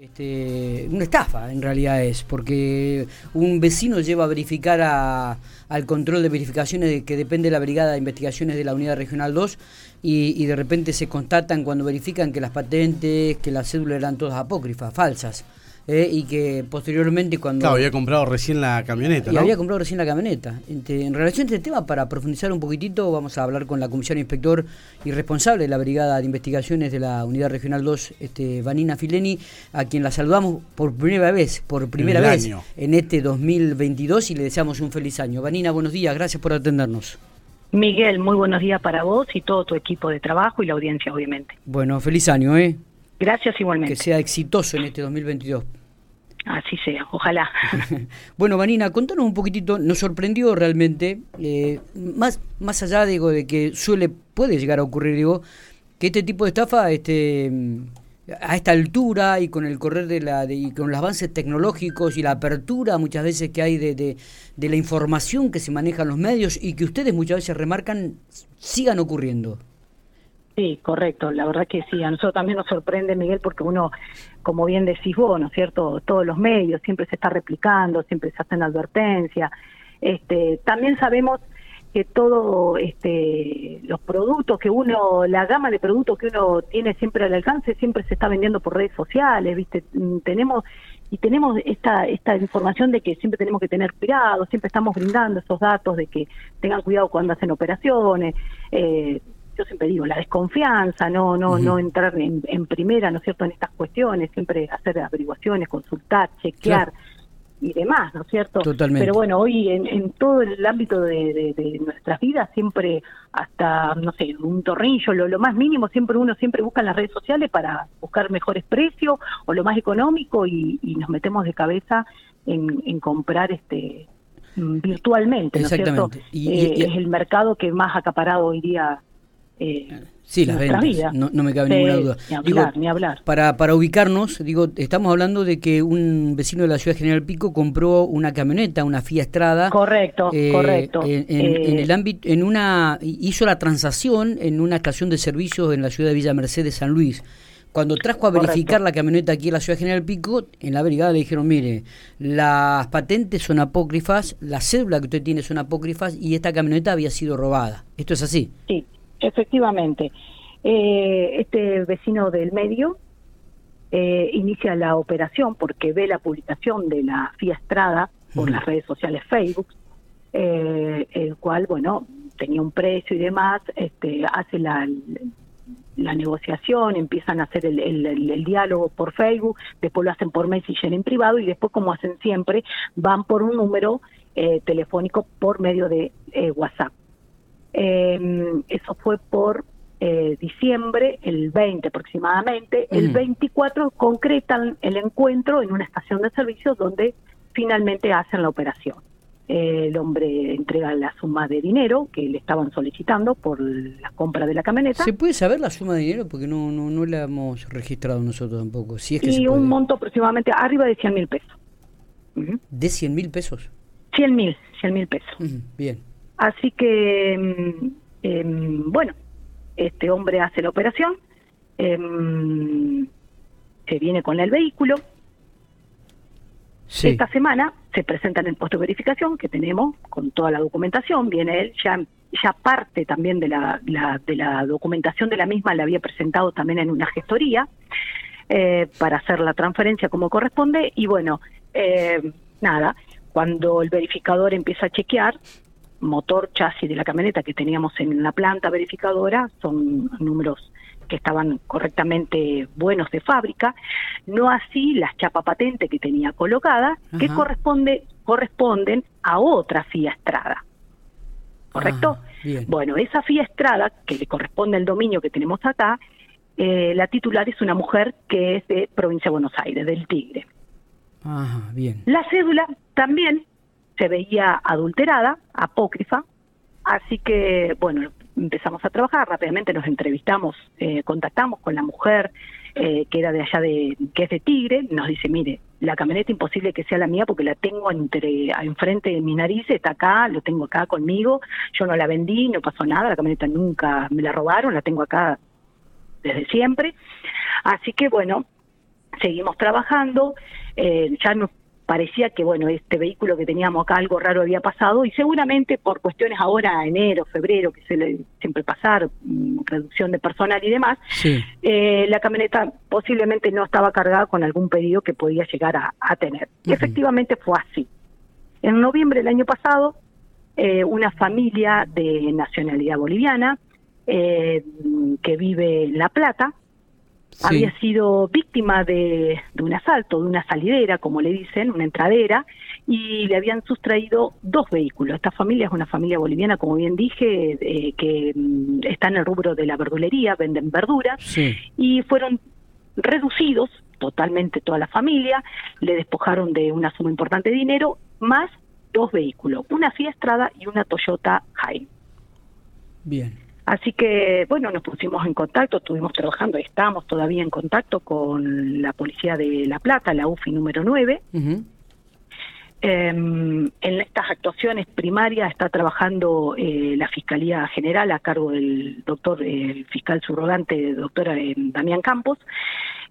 Este, una estafa en realidad es, porque un vecino lleva a verificar al control de verificaciones que depende de la Brigada de Investigaciones de la Unidad Regional 2 y, y, de repente se constatan cuando verifican que las patentes, que las cédulas eran todas apócrifas, falsas. Eh, y que posteriormente cuando... Claro, había comprado recién la camioneta. Y había comprado recién la camioneta. en relación a este tema, para profundizar un poquitito, vamos a hablar con la comisión inspector y responsable de la Brigada de Investigaciones de la Unidad Regional 2, este, Vanina Fileni, a quien la saludamos por primera vez, por primera vez en este 2022 y le deseamos un feliz año. Vanina, buenos días, gracias por atendernos. Miguel, muy buenos días para vos y todo tu equipo de trabajo y la audiencia, obviamente. Bueno, feliz año, ¿eh? Gracias igualmente. Que sea exitoso en este 2022. Así sea, ojalá. bueno, Vanina, contanos un poquitito, nos sorprendió realmente, eh, más, más allá digo, de que suele, puede llegar a ocurrir, digo, que este tipo de estafa, este a esta altura y con el correr de la de, y con los avances tecnológicos y la apertura muchas veces que hay de, de, de la información que se maneja en los medios y que ustedes muchas veces remarcan sigan ocurriendo. Sí, correcto, la verdad que sí, a nosotros también nos sorprende, Miguel, porque uno, como bien decís vos, ¿no es cierto?, todos los medios siempre se está replicando, siempre se hacen advertencias. Este, también sabemos que todo este los productos que uno la gama de productos que uno tiene siempre al alcance siempre se está vendiendo por redes sociales viste mm, tenemos y tenemos esta esta información de que siempre tenemos que tener cuidado siempre estamos brindando esos datos de que tengan cuidado cuando hacen operaciones eh, yo siempre digo, la desconfianza, no no no entrar en, primera, ¿no es cierto?, en estas cuestiones, siempre hacer averiguaciones, consultar, chequear y demás, ¿no es cierto? Totalmente. Pero bueno, hoy en, todo el ámbito de, nuestras vidas, siempre hasta, no sé, un tornillo, lo, más mínimo, siempre uno siempre busca en las redes sociales para buscar mejores precios o lo más económico y, nos metemos de cabeza en, comprar este virtualmente, ¿no es cierto? Y, eh, es el mercado que más acaparado hoy día eh, sí, las ventas, no, me cabe ninguna duda. Ni hablar, ni hablar. Para, para ubicarnos, digo, estamos hablando de que un vecino de la ciudad General Pico compró una camioneta, una Fiat Estrada. Correcto, eh, correcto. En, eh, el ámbito, en una, hizo la transacción en una estación de servicios en la ciudad de Villa Mercedes, San Luis. Cuando trajo a verificar la camioneta aquí en la ciudad General Pico, en la brigada le dijeron, mire, las patentes son apócrifas, la cédula que usted tiene son apócrifas y esta camioneta había sido robada. ¿Esto es así? Sí, Efectivamente. Eh, este vecino del medio eh, inicia la operación porque ve la publicación de la FIA Estrada por las redes sociales Facebook, eh, el cual, bueno, tenía un precio y demás, este, hace la, la negociación, empiezan a hacer el, el, diálogo por Facebook, después lo hacen por Messenger en privado y después, como hacen siempre, van por un número telefónico por medio de WhatsApp. Eh, eso fue por eh, diciembre, el 20 aproximadamente. El 24 concretan el encuentro en una estación de servicios donde finalmente hacen la operación. el hombre entrega la suma de dinero que le estaban solicitando por la compra de la camioneta. ¿Se puede saber la suma de dinero? Porque no no, no la hemos registrado nosotros tampoco. Si es que y un monto aproximadamente arriba de 100 mil pesos. ¿De 100 mil pesos? 100 mil, 100 mil pesos. Bien. Así que, em, em, bueno, este hombre hace la operación, em, se viene con el vehículo. Esta semana se presenta en el puesto de verificación que tenemos con toda la documentación, viene él, ya, ya parte también de la, de la documentación de la misma, la había presentado también en una gestoría eh, para hacer la transferencia como corresponde. Y bueno, eh, nada, cuando el verificador empieza a chequear, motor, chasis de la camioneta que teníamos en la planta verificadora son números que estaban correctamente buenos de fábrica, no así las chapa patente que tenía colocada, que corresponde, corresponden a otra FIA Estrada. ¿Correcto? bueno, esa FIA Estrada, que le corresponde al dominio que tenemos acá, eh, la titular es una mujer que es de provincia de Buenos Aires, del Tigre. bien. La cédula también se veía adulterada, apócrifa, así que, bueno, empezamos a trabajar, rápidamente nos entrevistamos, eh, contactamos con la mujer eh, que era de allá de, que es de Tigre, nos dice, mire, la camioneta imposible que sea la mía porque la tengo entre enfrente de mi nariz, está acá, lo tengo acá conmigo, yo no la vendí, no pasó nada, la camioneta nunca me la robaron, la tengo acá desde siempre. Así que bueno, seguimos trabajando, eh, ya nos parecía que bueno este vehículo que teníamos acá algo raro había pasado y seguramente por cuestiones ahora enero febrero que se siempre pasar mm, reducción de personal y demás eh, la camioneta posiblemente no estaba cargada con algún pedido que podía llegar a, tener. Efectivamente fue así. En noviembre del año pasado eh, una familia de nacionalidad boliviana eh, que vive en La Plata había sido víctima de, un asalto, de una salidera, como le dicen, una entradera, y le habían sustraído dos vehículos. Esta familia es una familia boliviana, como bien dije, eh, que mm, está en el rubro de la verdulería, venden verduras, y fueron reducidos totalmente toda la familia, le despojaron de una suma importante de dinero, más dos vehículos, una Fiat Strada y una Toyota Hilux. Bien. Así que, bueno, nos pusimos en contacto, estuvimos trabajando, estamos todavía en contacto con la Policía de La Plata, la UFI número 9. Em, en estas actuaciones primarias está trabajando eh, la Fiscalía General a cargo del doctor, el fiscal subrogante, doctora eh, Damián Campos.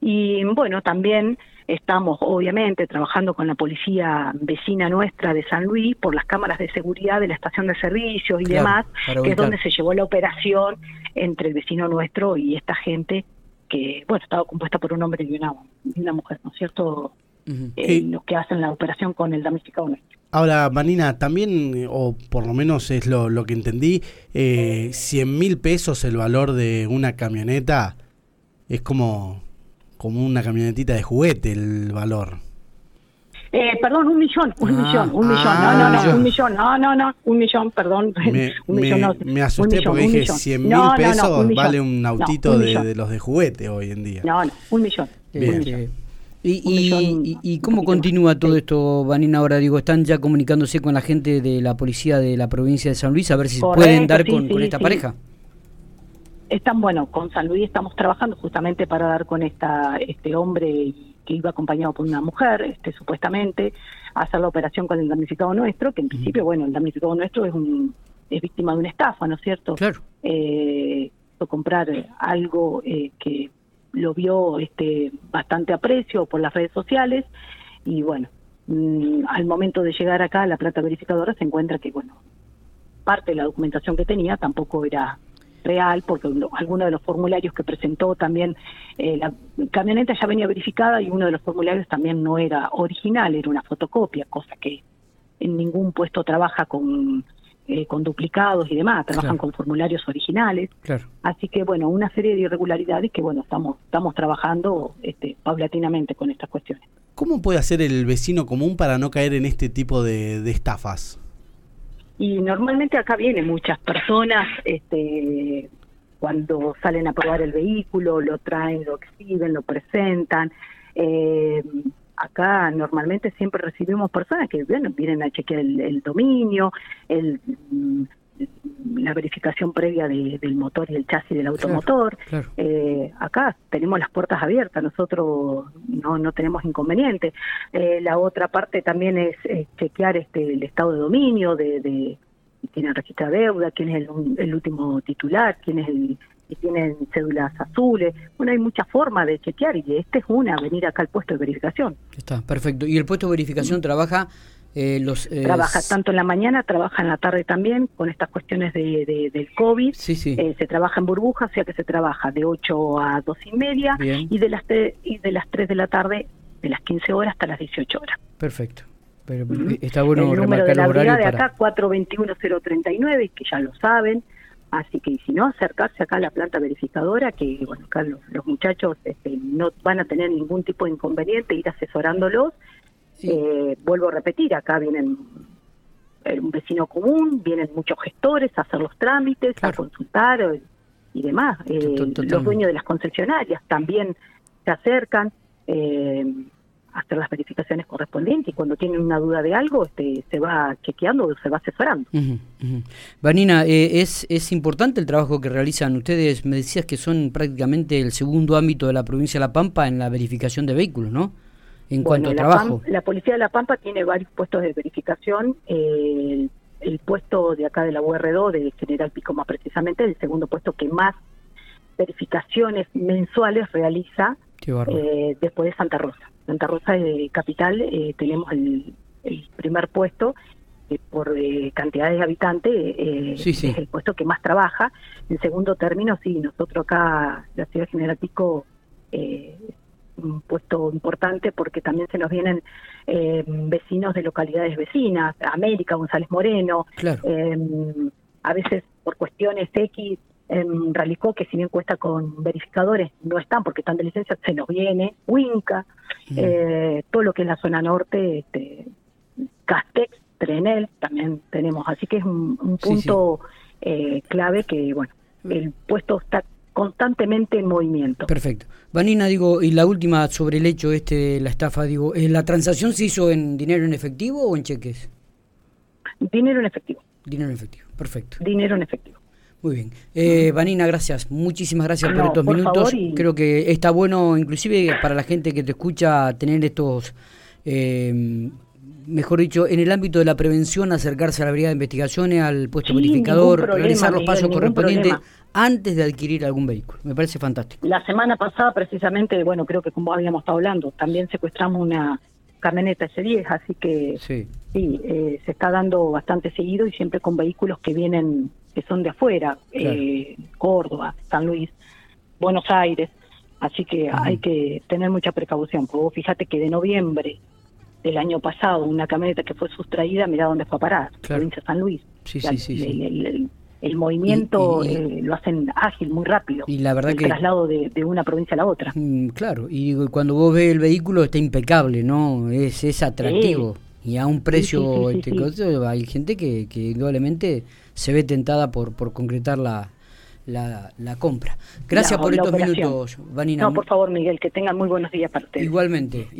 Y bueno, también Estamos, obviamente, trabajando con la policía vecina nuestra de San Luis por las cámaras de seguridad de la estación de servicios y demás, que es donde se llevó la operación entre el vecino nuestro y esta gente que, bueno, estaba compuesta por un hombre y una, una mujer, ¿no es cierto? Eh, los que hacen la operación con el damnificado nuestro. Ahora, Manina, también, o por lo menos es lo, lo que entendí, eh, 100 mil pesos el valor de una camioneta es como como una camionetita de juguete el valor. Eh, perdón, un millón, un ah, millón, un millón, no, no, no, ah. un millón, no, no, no, un millón, perdón. Me, un millón, no, me asusté porque dije 100 mil pesos vale un autito de, los de juguete hoy en día. No, no, un millón. Bien. ¿Y, y, y, cómo continúa todo esto, Vanina? Ahora digo, están ya comunicándose con la gente de la policía de la provincia de San Luis a ver si pueden dar con, con esta pareja están, bueno, con San Luis estamos trabajando justamente para dar con esta este hombre que iba acompañado por una mujer, este supuestamente, a hacer la operación con el damnificado nuestro, que en principio, bueno, el damnificado nuestro es un es víctima de una estafa, ¿no es cierto? Claro. Eh, comprar algo eh, que lo vio este bastante a precio por las redes sociales y bueno, mm, al momento de llegar acá la plata verificadora se encuentra que, bueno, parte de la documentación que tenía tampoco era real, porque alguno de los formularios que presentó también, eh, la camioneta ya venía verificada y uno de los formularios también no era original, era una fotocopia, cosa que en ningún puesto trabaja con, eh, con duplicados y demás, trabajan con formularios originales. Así que, bueno, una serie de irregularidades que, bueno, estamos, estamos trabajando este, paulatinamente con estas cuestiones. ¿Cómo puede hacer el vecino común para no caer en este tipo de estafas? Y normalmente acá vienen muchas personas, este, cuando salen a probar el vehículo, lo traen, lo exhiben, lo presentan. Eh, acá normalmente siempre recibimos personas que vienen a chequear el, dominio, el, mm, la verificación previa del motor y el chasis del automotor. Eh, acá tenemos las puertas abiertas, nosotros no, no tenemos inconveniente. Eh, la otra parte también es, chequear este el estado de dominio, de, de quién registra deuda, quién es el, último titular, quién es el que tiene cédulas azules. Bueno, hay muchas formas de chequear y esta es una, venir acá al puesto de verificación. Está, perfecto. ¿Y el puesto de verificación trabaja eh, los, eh, trabaja tanto en la mañana, trabaja en la tarde también con estas cuestiones de, del COVID. Sí, sí. Eh, se trabaja en burbuja, o sea que se trabaja de 8 a 2 y media y de las y de las 3 de la tarde, de las 15 horas hasta las 18 horas. Perfecto. Pero está bueno el número de la brigada de acá, 421-039, que ya lo saben. Así que si no, acercarse acá a la planta verificadora, que bueno, acá los, muchachos este, no van a tener ningún tipo de inconveniente, ir asesorándolos. Eh, vuelvo a repetir, acá vienen eh, un vecino común, vienen muchos gestores a hacer los trámites, a consultar eh, y demás. los dueños de las concesionarias también se acercan. A hacer las verificaciones correspondientes y cuando tienen una duda de algo este, se va chequeando o se va asesorando. Vanina, es, es importante el trabajo que realizan ustedes. Me decías que son prácticamente el segundo ámbito de la provincia de La Pampa en la verificación de vehículos, ¿no? en cuanto a la trabajo? la Policía de La Pampa tiene varios puestos de verificación. el, puesto de acá de la UR2, de General Pico más precisamente, el segundo puesto que más verificaciones mensuales realiza eh, después de Santa Rosa. Santa Rosa de capital eh, tenemos el, el, primer puesto eh, por eh, cantidad de habitantes, eh, es el puesto que más trabaja. En segundo término, sí, nosotros acá, la ciudad de General Pico, eh, un puesto importante porque también se nos vienen vecinos de localidades vecinas, América, González Moreno, a veces por cuestiones X, en Ralicó, que si bien cuesta con verificadores, no están porque están de licencia, se nos viene, Huinca, eh, todo lo que es la zona norte, este, Castex, Trenel, también tenemos, así que es un, un punto sí, sí. Eh, clave que, bueno, el puesto está constantemente en movimiento. Perfecto. Vanina, digo, y la última sobre el hecho este de la estafa, digo, eh, ¿la transacción se hizo en dinero en efectivo o en cheques? Dinero en efectivo. Dinero en efectivo, perfecto. Dinero en efectivo. Muy bien. Eh, Vanina, gracias. Muchísimas gracias no, por estos por minutos. Y... Creo que está bueno, inclusive para la gente que te escucha, tener estos... Eh, mejor dicho, en el ámbito de la prevención, acercarse a la brigada de investigaciones, al puesto sí, verificador, problema, realizar los pasos Miguel, correspondientes antes de adquirir algún vehículo. Me parece fantástico. La semana pasada, precisamente, bueno, creo que como habíamos estado hablando, también secuestramos una camioneta S10, así que sí, sí eh, se está dando bastante seguido y siempre con vehículos que vienen, que son de afuera, claro. eh, Córdoba, San Luis, Buenos Aires, así que hay que tener mucha precaución. Porque vos fíjate que de noviembre del año pasado, una camioneta que fue sustraída, mira dónde fue a parar, claro. provincia de San Luis. Sí, sí, sí, el, el, el, el movimiento y, y, eh, lo hacen ágil, muy rápido. Y la verdad el que traslado de, de, una provincia a la otra. Mm, claro, y cuando vos ves el vehículo está impecable, ¿no? Es, es atractivo. Sí. Y a un precio, este, hay gente que, que indudablemente se ve tentada por, por concretar la, la, la, compra. Gracias por estos operación. minutos, Vanina. No, por favor, Miguel, que tengan muy buenos días para ustedes. Igualmente.